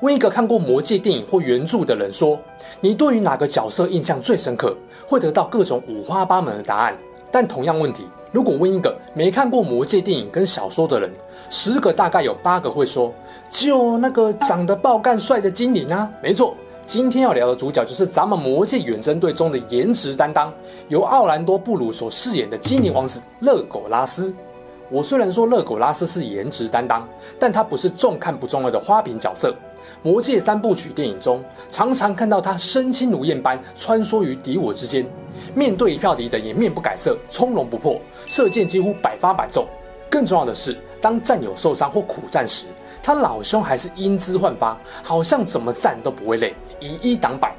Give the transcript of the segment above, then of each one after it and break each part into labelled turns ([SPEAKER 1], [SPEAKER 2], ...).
[SPEAKER 1] 问一个看过《魔戒》电影或原著的人说：“你对于哪个角色印象最深刻？”会得到各种五花八门的答案。但同样问题，如果问一个没看过《魔戒》电影跟小说的人，十个大概有八个会说：“就那个长得爆干帅的精灵啊！”没错，今天要聊的主角就是咱们《魔戒远征队》中的颜值担当，由奥兰多·布鲁所饰演的精灵王子勒苟拉斯。我虽然说勒苟拉斯是颜值担当，但他不是重看不重要的花瓶角色。魔戒三部曲电影中，常常看到他身轻如燕般穿梭于敌我之间，面对一票敌人也面不改色，从容不迫，射箭几乎百发百中。更重要的是，当战友受伤或苦战时，他老兄还是英姿焕发，好像怎么战都不会累，以一挡百。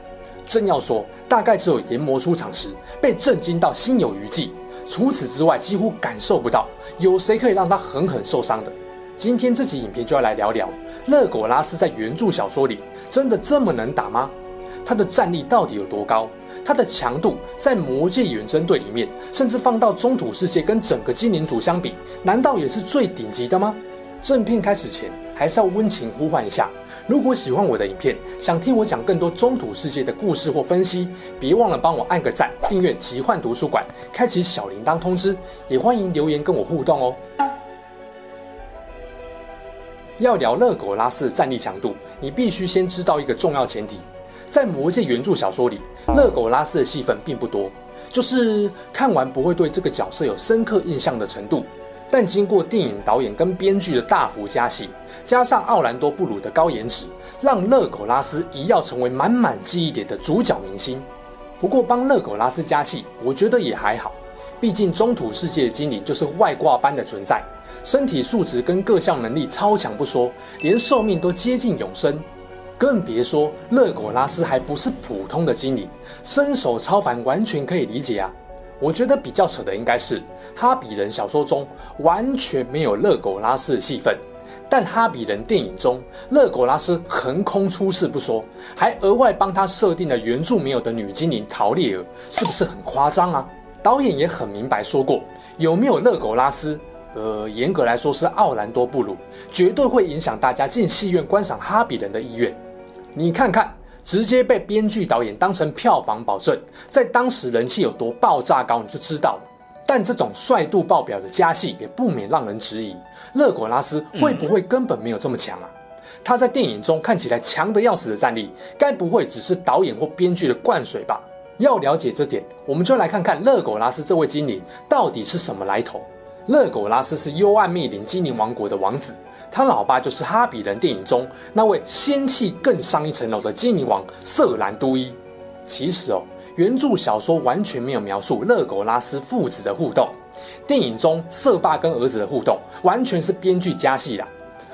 [SPEAKER 1] 真要说，大概只有研磨出场时被震惊到心有余悸，除此之外几乎感受不到有谁可以让他狠狠受伤的。今天这集影片就要来聊聊。勒苟拉斯在原著小说里真的这么能打吗？他的战力到底有多高？他的强度在魔戒远征队里面，甚至放到中土世界跟整个精灵族相比，难道也是最顶级的吗？正片开始前，还是要温情呼唤一下：如果喜欢我的影片，想听我讲更多中土世界的故事或分析，别忘了帮我按个赞、订阅奇幻图书馆、开启小铃铛通知，也欢迎留言跟我互动哦。要聊勒苟拉斯的战力强度，你必须先知道一个重要前提：在魔戒原著小说里，勒苟拉斯的戏份并不多，就是看完不会对这个角色有深刻印象的程度。但经过电影导演跟编剧的大幅加戏，加上奥兰多·布鲁的高颜值，让勒苟拉斯一跃成为满满记忆点的主角明星。不过帮勒苟拉斯加戏，我觉得也还好，毕竟中土世界的精灵就是外挂般的存在。身体素质跟各项能力超强不说，连寿命都接近永生，更别说勒苟拉斯还不是普通的精灵，身手超凡，完全可以理解啊。我觉得比较扯的应该是哈比人小说中完全没有勒苟拉斯的戏份，但哈比人电影中勒苟拉斯横空出世不说，还额外帮他设定了原著没有的女精灵桃列尔，是不是很夸张啊？导演也很明白说过，有没有勒狗拉斯？呃，严格来说是奥兰多·布鲁，绝对会影响大家进戏院观赏哈比人的意愿。你看看，直接被编剧导演当成票房保证，在当时人气有多爆炸高，你就知道了。但这种帅度爆表的加戏，也不免让人质疑，勒狗拉斯会不会根本没有这么强啊？他在电影中看起来强得要死的战力，该不会只是导演或编剧的灌水吧？要了解这点，我们就来看看勒苟拉斯这位精灵到底是什么来头。勒苟拉斯是幽暗密林精灵王国的王子，他老爸就是哈比人电影中那位仙气更上一层楼的精灵王瑟兰都伊。其实哦，原著小说完全没有描述勒苟拉斯父子的互动，电影中瑟爸跟儿子的互动完全是编剧加戏啦。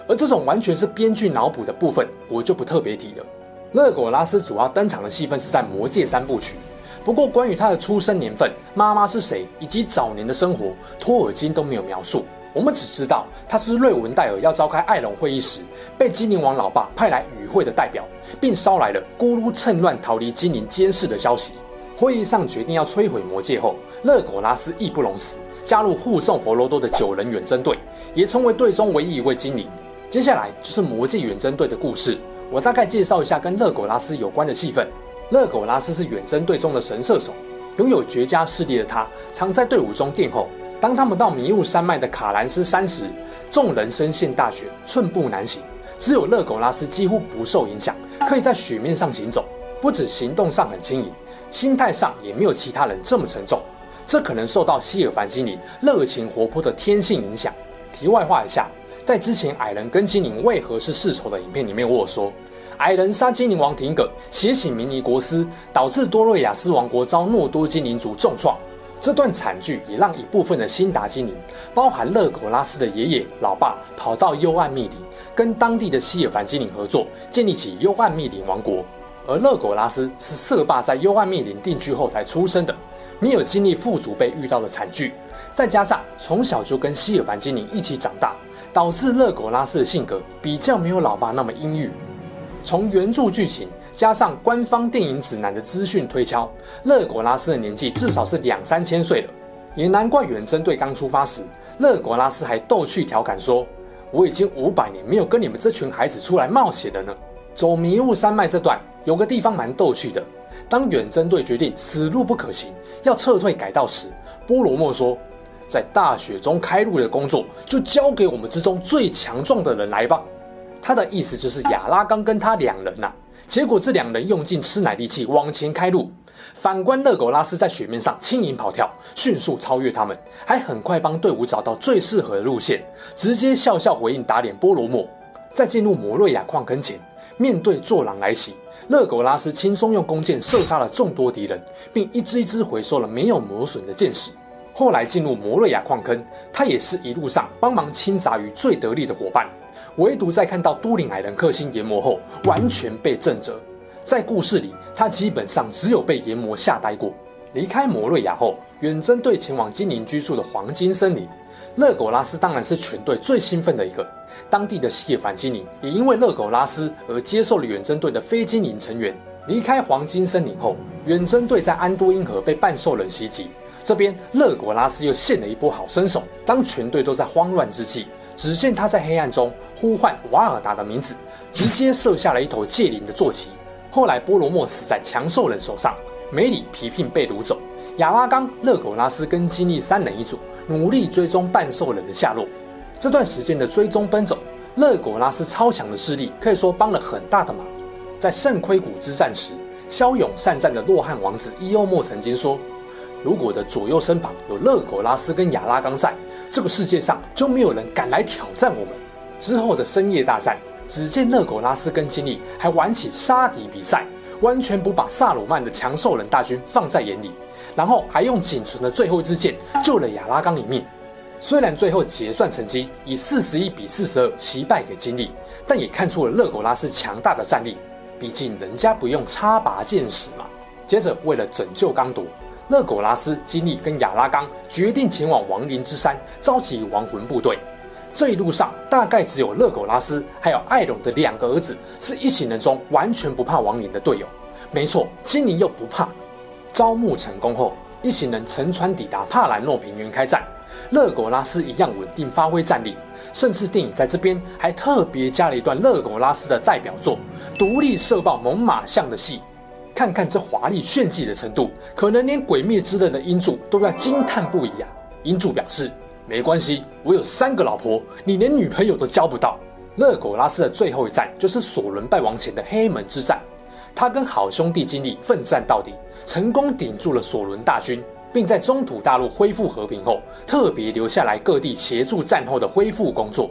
[SPEAKER 1] 而这种完全是编剧脑补的部分，我就不特别提了。勒苟拉斯主要登场的戏份是在魔戒三部曲。不过，关于他的出生年份、妈妈是谁以及早年的生活，托尔金都没有描述。我们只知道他是瑞文戴尔要召开艾隆会议时，被精灵王老爸派来与会的代表，并捎来了咕噜趁乱逃离精灵监视的消息。会议上决定要摧毁魔戒后，勒苟拉斯义不容辞，加入护送佛罗多的九人远征队，也成为队中唯一一位精灵。接下来就是魔戒远征队的故事，我大概介绍一下跟勒苟拉斯有关的戏份。勒狗拉斯是远征队中的神射手，拥有绝佳视力的他，常在队伍中殿后。当他们到迷雾山脉的卡兰斯山时，众人深陷大雪，寸步难行。只有勒狗拉斯几乎不受影响，可以在雪面上行走。不止行动上很轻盈，心态上也没有其他人这么沉重。这可能受到希尔凡精灵热情活泼的天性影响。题外话一下，在之前矮人跟精灵为何是世仇的影片里面，我有说。矮人杀精灵王廷葛，血洗明尼国斯，导致多瑞亚斯王国遭诺多精灵族重创。这段惨剧也让一部分的辛达精灵，包含勒古拉斯的爷爷、老爸，跑到幽暗密林，跟当地的西尔凡精灵合作，建立起幽暗密林王国。而勒古拉斯是色霸在幽暗密林定居后才出生的，没有经历父祖辈遇到的惨剧，再加上从小就跟西尔凡精灵一起长大，导致勒古拉斯的性格比较没有老爸那么阴郁。从原著剧情。加上官方电影指南的资讯推敲，勒果拉斯的年纪至少是两三千岁了，也难怪远征队刚出发时，勒果拉斯还逗趣调侃说：“我已经五百年没有跟你们这群孩子出来冒险了呢。”走迷雾山脉这段有个地方蛮逗趣的，当远征队决定此路不可行，要撤退改道时，波罗莫说：“在大雪中开路的工作就交给我们之中最强壮的人来吧。”他的意思就是亚拉冈跟他两人呐、啊。结果这两人用尽吃奶力气往前开路，反观勒狗拉斯在雪面上轻盈跑跳，迅速超越他们，还很快帮队伍找到最适合的路线，直接笑笑回应打脸波罗莫。在进入摩瑞亚矿坑前，面对坐狼来袭，勒狗拉斯轻松用弓箭射杀了众多敌人，并一支一支回收了没有磨损的箭矢。后来进入摩瑞亚矿坑，他也是一路上帮忙清杂鱼最得力的伙伴。唯独在看到都灵矮人克星炎魔后，完全被震慑。在故事里，他基本上只有被炎魔吓呆过。离开摩瑞亚后，远征队前往精灵居住的黄金森林。勒狗拉斯当然是全队最兴奋的一个。当地的西尔凡精灵也因为勒狗拉斯而接受了远征队的非精灵成员。离开黄金森林后，远征队在安多因河被半兽人袭击。这边勒狗拉斯又献了一波好身手。当全队都在慌乱之际，只见他在黑暗中呼唤瓦尔达的名字，直接射下了一头戒灵的坐骑。后来波罗莫死在强兽人手上，梅里皮聘被掳走，亚拉冈、勒狗拉斯跟金利三人一组，努力追踪半兽人的下落。这段时间的追踪奔走，勒狗拉斯超强的势力可以说帮了很大的忙。在圣盔谷之战时，骁勇善战的洛汉王子伊欧莫曾经说：“如果的左右身旁有勒狗拉斯跟亚拉冈在。”这个世界上就没有人敢来挑战我们。之后的深夜大战，只见勒狗拉斯跟金利还玩起杀敌比赛，完全不把萨鲁曼的强兽人大军放在眼里，然后还用仅存的最后一支箭救了亚拉冈一命。虽然最后结算成绩以四十一比四十二惜败给金利，但也看出了勒狗拉斯强大的战力。毕竟人家不用插拔箭矢嘛。接着为了拯救刚铎。勒狗拉斯、金利跟亚拉冈决定前往亡灵之山，召集亡魂部队。这一路上，大概只有勒狗拉斯还有艾隆的两个儿子是一行人中完全不怕亡灵的队友。没错，精灵又不怕。招募成功后，一行人乘船抵达帕兰诺平原开战。勒狗拉斯一样稳定发挥战力，甚至电影在这边还特别加了一段勒狗拉斯的代表作——独立射爆猛犸象的戏。看看这华丽炫技的程度，可能连《鬼灭之刃》的英柱都要惊叹不已啊！英柱表示：“没关系，我有三个老婆，你连女朋友都交不到。”勒狗拉斯的最后一战就是索伦败亡前的黑门之战，他跟好兄弟经历奋战到底，成功顶住了索伦大军，并在中土大陆恢复和平后，特别留下来各地协助战后的恢复工作。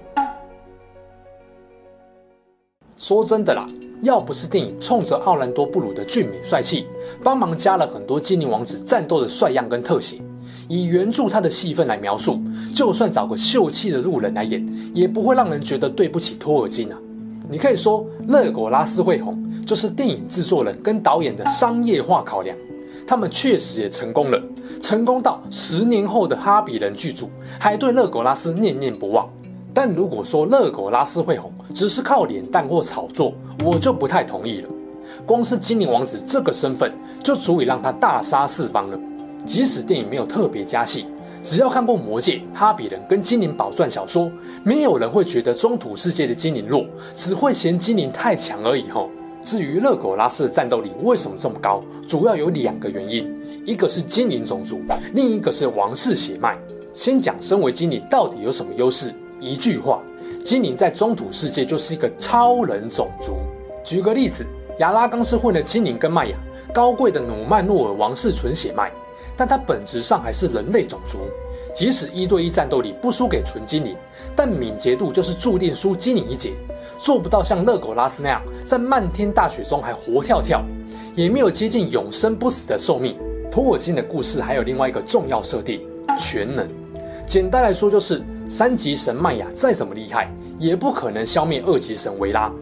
[SPEAKER 1] 说真的啦。要不是电影冲着奥兰多·布鲁的俊美帅气，帮忙加了很多精灵王子战斗的帅样跟特写，以原著他的戏份来描述，就算找个秀气的路人来演，也不会让人觉得对不起托尔金啊。你可以说，勒狗拉斯会红，就是电影制作人跟导演的商业化考量，他们确实也成功了，成功到十年后的哈比人剧组还对勒狗拉斯念念不忘。但如果说勒狗拉斯会红，只是靠脸蛋或炒作，我就不太同意了。光是精灵王子这个身份，就足以让他大杀四方了。即使电影没有特别加戏，只要看过《魔戒》《哈比人》跟《精灵宝钻》小说，没有人会觉得中土世界的精灵弱，只会嫌精灵太强而已。吼，至于勒狗拉斯的战斗力为什么这么高，主要有两个原因：一个是精灵种族，另一个是王室血脉。先讲身为精灵到底有什么优势。一句话，精灵在中土世界就是一个超人种族。举个例子，亚拉冈是混了精灵跟麦雅高贵的努曼诺尔王室纯血脉，但他本质上还是人类种族。即使一对一战斗力不输给纯精灵，但敏捷度就是注定输精灵一截，做不到像勒狗拉斯那样在漫天大雪中还活跳跳，也没有接近永生不死的寿命。托尔金的故事还有另外一个重要设定：全能。简单来说，就是三级神麦雅再怎么厉害，也不可能消灭二级神维拉，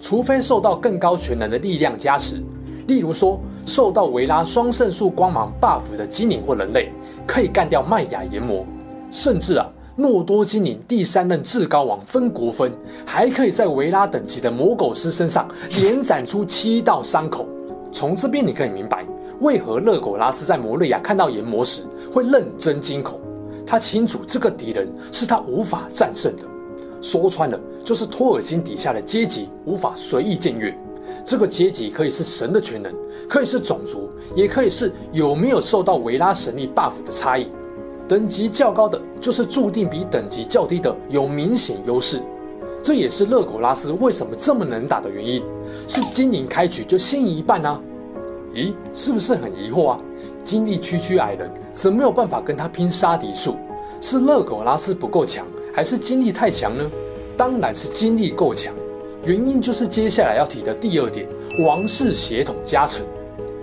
[SPEAKER 1] 除非受到更高全能的力量加持。例如说，受到维拉双圣树光芒 buff 的精灵或人类，可以干掉麦雅炎魔；甚至啊，诺多精灵第三任至高王芬国芬，还可以在维拉等级的魔苟斯身上连斩出七道伤口。从这边你可以明白，为何勒苟拉斯在摩瑞亚看到炎魔时会认真惊恐。他清楚这个敌人是他无法战胜的。说穿了，就是托尔金底下的阶级无法随意僭越。这个阶级可以是神的全能，可以是种族，也可以是有没有受到维拉神力 buff 的差异。等级较高的，就是注定比等级较低的有明显优势。这也是勒古拉斯为什么这么能打的原因，是精灵开局就先赢一半啊！咦，是不是很疑惑啊？精力区区矮人，怎没有办法跟他拼杀敌数？是勒狗拉斯不够强，还是精力太强呢？当然是精力够强。原因就是接下来要提的第二点，王室血统加成，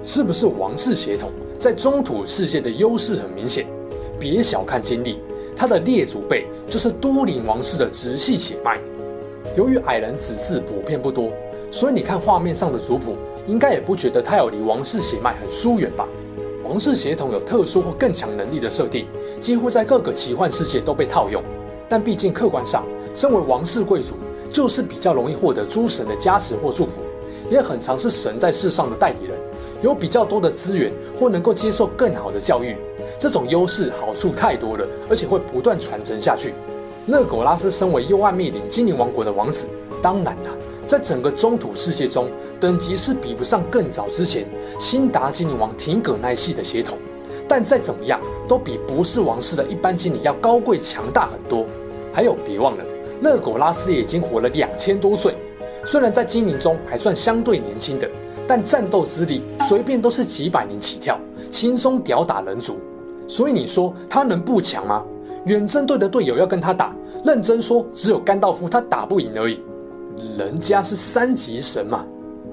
[SPEAKER 1] 是不是王室血统在中土世界的优势很明显？别小看精力，他的列祖辈就是都灵王室的直系血脉。由于矮人子嗣普遍不多，所以你看画面上的族谱，应该也不觉得他有离王室血脉很疏远吧？王室血统有特殊或更强能力的设定，几乎在各个奇幻世界都被套用。但毕竟客观上，身为王室贵族。就是比较容易获得诸神的加持或祝福，也很常是神在世上的代理人，有比较多的资源或能够接受更好的教育，这种优势好处太多了，而且会不断传承下去。勒苟拉斯身为幽暗密林精灵王国的王子，当然啦，在整个中土世界中，等级是比不上更早之前辛达精灵王廷葛奈系的血统，但再怎么样，都比不是王室的一般精灵要高贵强大很多。还有，别忘了。勒苟拉斯也已经活了两千多岁，虽然在精灵中还算相对年轻的，但战斗资历随便都是几百年起跳，轻松吊打人族。所以你说他能不强吗？远征队的队友要跟他打，认真说只有甘道夫他打不赢而已，人家是三级神嘛，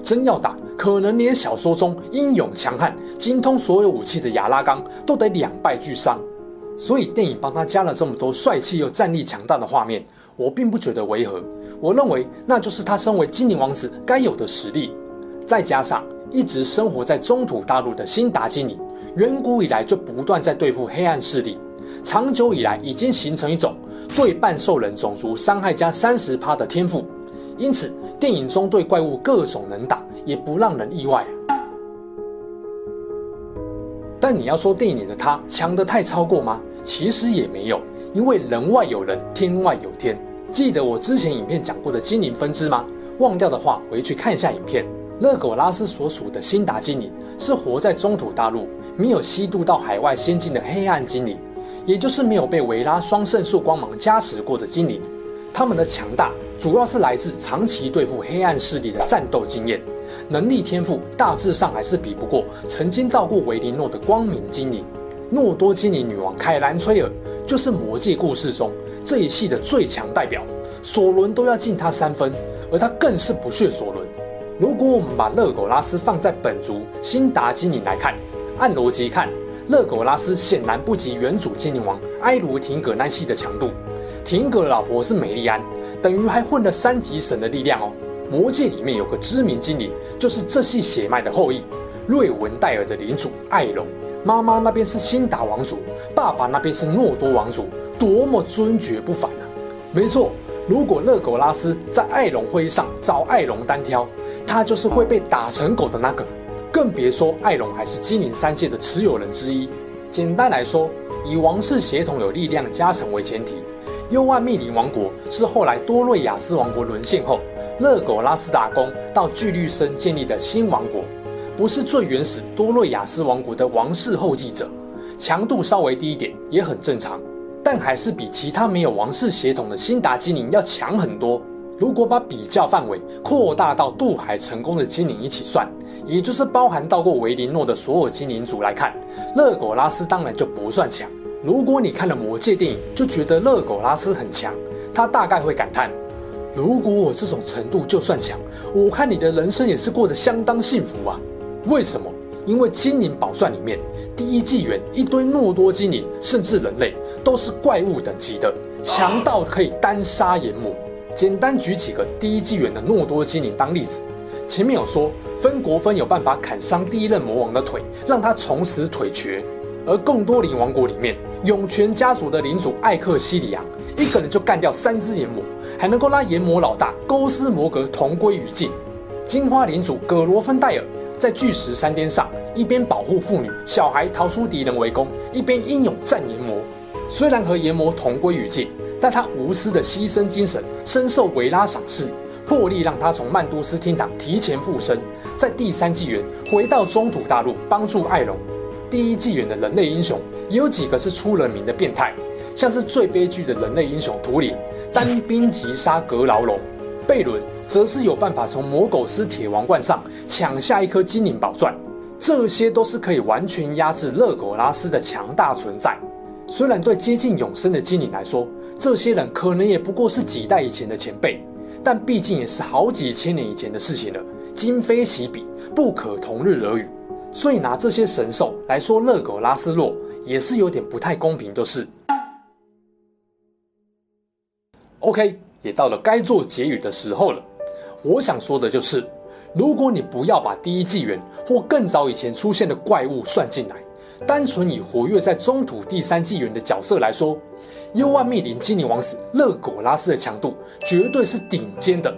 [SPEAKER 1] 真要打，可能连小说中英勇强悍、精通所有武器的亚拉冈都得两败俱伤。所以电影帮他加了这么多帅气又战力强大的画面。我并不觉得违和，我认为那就是他身为精灵王子该有的实力，再加上一直生活在中土大陆的辛达精灵，远古以来就不断在对付黑暗势力，长久以来已经形成一种对半兽人种族伤害加三十趴的天赋，因此电影中对怪物各种能打也不让人意外。但你要说电影里的他强得太超过吗？其实也没有，因为人外有人，天外有天。记得我之前影片讲过的精灵分支吗？忘掉的话，回去看一下影片。勒苟拉斯所属的辛达精灵是活在中土大陆，没有吸渡到海外仙境的黑暗精灵，也就是没有被维拉双圣树光芒加持过的精灵。他们的强大主要是来自长期对付黑暗势力的战斗经验，能力天赋大致上还是比不过曾经到过维林诺的光明精灵。诺多精灵女王凯兰崔尔就是魔戒故事中。这一系的最强代表，索伦都要敬他三分，而他更是不屑索伦。如果我们把勒苟拉斯放在本族辛达精灵来看，按逻辑看，勒苟拉斯显然不及原主精灵王埃卢廷葛奈系的强度。廷葛老婆是美丽安，等于还混了三级神的力量哦。魔界里面有个知名精灵，就是这系血脉的后裔，瑞文戴尔的领主艾隆。妈妈那边是辛达王族，爸爸那边是诺多王族。多么尊爵不凡啊！没错，如果勒苟拉斯在艾隆会议上找艾隆单挑，他就是会被打成狗的那个。更别说艾隆还是精灵三界的持有人之一。简单来说，以王室血统有力量加成为前提，幽暗密林王国是后来多瑞亚斯王国沦陷后，勒苟拉斯打工到巨绿森建立的新王国，不是最原始多瑞亚斯王国的王室后继者，强度稍微低一点也很正常。但还是比其他没有王室血统的辛达精灵要强很多。如果把比较范围扩大到渡海成功的精灵一起算，也就是包含到过维林诺的所有精灵族来看，勒苟拉斯当然就不算强。如果你看了魔戒电影就觉得勒苟拉斯很强，他大概会感叹：如果我这种程度就算强，我看你的人生也是过得相当幸福啊。为什么？因为精灵宝钻里面第一纪元一堆诺多精灵，甚至人类都是怪物等级的，强到可以单杀炎魔。简单举几个第一纪元的诺多精灵当例子，前面有说芬国芬有办法砍伤第一任魔王的腿，让他从此腿瘸。而贡多林王国里面，涌泉家族的领主艾克西里昂一个人就干掉三只炎魔，还能够拉炎魔老大勾斯摩格同归于尽。金花领主葛罗芬戴尔在巨石山巅上，一边保护妇女、小孩逃出敌人围攻，一边英勇战炎魔。虽然和炎魔同归于尽，但他无私的牺牲精神深受维拉赏识，破例让他从曼都斯厅堂提前复生，在第三纪元回到中土大陆帮助艾隆。第一纪元的人类英雄也有几个是出了名的变态，像是最悲剧的人类英雄图灵，单兵击杀格劳龙；贝伦则是有办法从魔苟斯铁王冠上抢下一颗精灵宝钻。这些都是可以完全压制勒苟拉斯的强大存在。虽然对接近永生的精灵来说，这些人可能也不过是几代以前的前辈，但毕竟也是好几千年以前的事情了，今非昔比，不可同日而语。所以拿这些神兽来说，勒苟拉斯洛也是有点不太公平，就是。OK，也到了该做结语的时候了。我想说的就是，如果你不要把第一纪元或更早以前出现的怪物算进来，单纯以活跃在中土第三纪元的角色来说，幽暗密林精灵王子勒苟拉斯的强度绝对是顶尖的。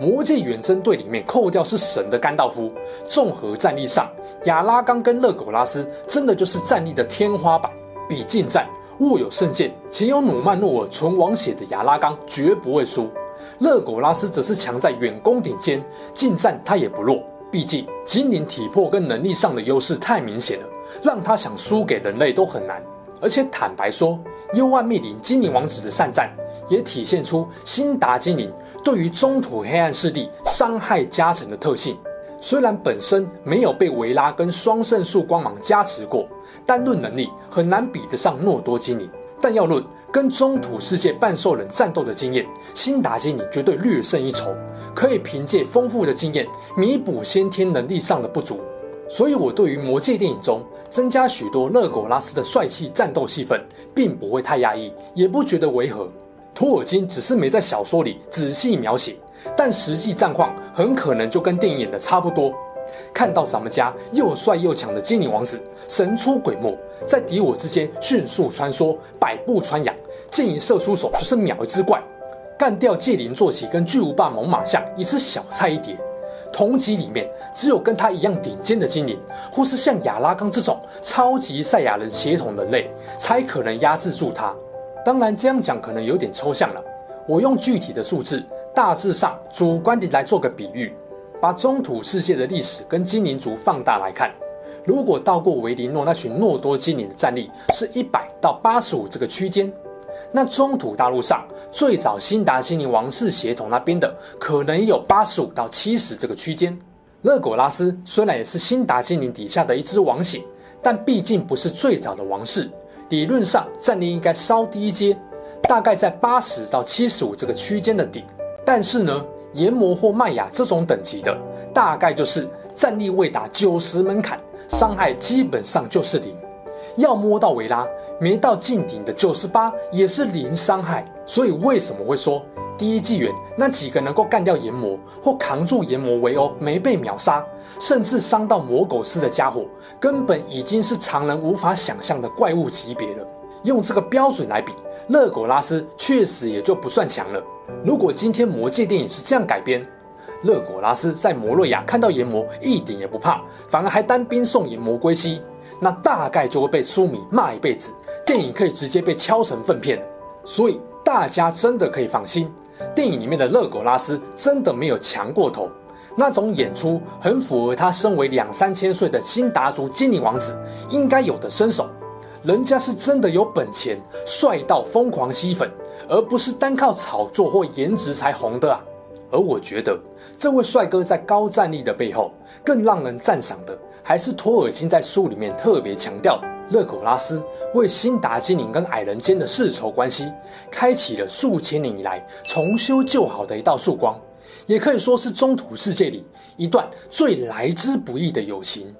[SPEAKER 1] 魔戒远征队里面扣掉是神的甘道夫，综合战力上，亚拉冈跟勒苟拉斯真的就是战力的天花板。比近战，握有圣剑且有努曼诺尔纯王血的亚拉冈绝不会输。勒苟拉斯则是强在远攻顶尖，近战他也不弱。毕竟精灵体魄跟能力上的优势太明显了，让他想输给人类都很难。而且坦白说，幽暗密林精灵王子的善战也体现出辛达精灵对于中土黑暗势力伤害加成的特性。虽然本身没有被维拉跟双圣树光芒加持过，单论能力很难比得上诺多精灵。但要论跟中土世界半兽人战斗的经验，辛达精灵绝对略胜一筹，可以凭借丰富的经验弥补先天能力上的不足。所以，我对于魔戒电影中增加许多勒苟拉斯的帅气战斗戏份，并不会太压抑，也不觉得违和。托尔金只是没在小说里仔细描写，但实际战况很可能就跟电影演的差不多。看到咱们家又帅又强的精灵王子，神出鬼没，在敌我之间迅速穿梭，百步穿杨，见一射出手就是秒一只怪，干掉戒灵坐骑跟巨无霸猛犸象也是小菜一碟。同级里面，只有跟他一样顶尖的精灵，或是像亚拉冈这种超级赛亚人血统人类，才可能压制住他。当然，这样讲可能有点抽象了。我用具体的数字，大致上主观地来做个比喻，把中土世界的历史跟精灵族放大来看。如果到过维林诺那群诺多精灵的战力是一百到八十五这个区间。那中土大陆上最早辛达精灵王室血统那边的，可能也有八十五到七十这个区间。勒苟拉斯虽然也是辛达精灵底下的一支王血，但毕竟不是最早的王室，理论上战力应该稍低一阶，大概在八十到七十五这个区间的底。但是呢，炎魔或麦雅这种等级的，大概就是战力未达九十门槛，伤害基本上就是零。要摸到维拉，没到近顶的九十八也是零伤害。所以为什么会说第一纪元那几个能够干掉炎魔或扛住炎魔围殴没被秒杀，甚至伤到魔狗斯的家伙，根本已经是常人无法想象的怪物级别了。用这个标准来比，勒苟拉斯确实也就不算强了。如果今天魔戒电影是这样改编，勒苟拉斯在摩洛亚看到炎魔一点也不怕，反而还单兵送炎魔归西。那大概就会被书迷骂一辈子，电影可以直接被敲成粪片。所以大家真的可以放心，电影里面的勒苟拉斯真的没有强过头，那种演出很符合他身为两三千岁的辛达族精灵王子应该有的身手。人家是真的有本钱，帅到疯狂吸粉，而不是单靠炒作或颜值才红的啊。而我觉得这位帅哥在高战力的背后，更让人赞赏的。还是托尔金在书里面特别强调，勒苟拉斯为辛达精灵跟矮人间的世仇关系，开启了数千年以来重修旧好的一道曙光，也可以说是中土世界里一段最来之不易的友情。